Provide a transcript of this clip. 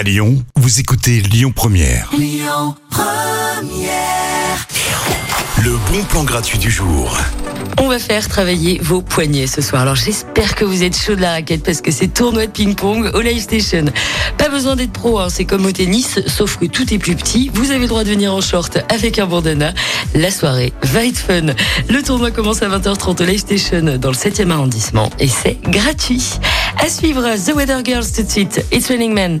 À Lyon, vous écoutez Lyon Première. Le bon plan gratuit du jour. On va faire travailler vos poignets ce soir. Alors j'espère que vous êtes chaud de la raquette parce que c'est tournoi de ping-pong au Live Station. Pas besoin d'être pro, hein, c'est comme au tennis, sauf que tout est plus petit. Vous avez le droit de venir en short avec un bandana. La soirée va être fun. Le tournoi commence à 20h30 au Live Station dans le 7e arrondissement et c'est gratuit. À suivre The Weather Girls tout de suite. It's Raining Man.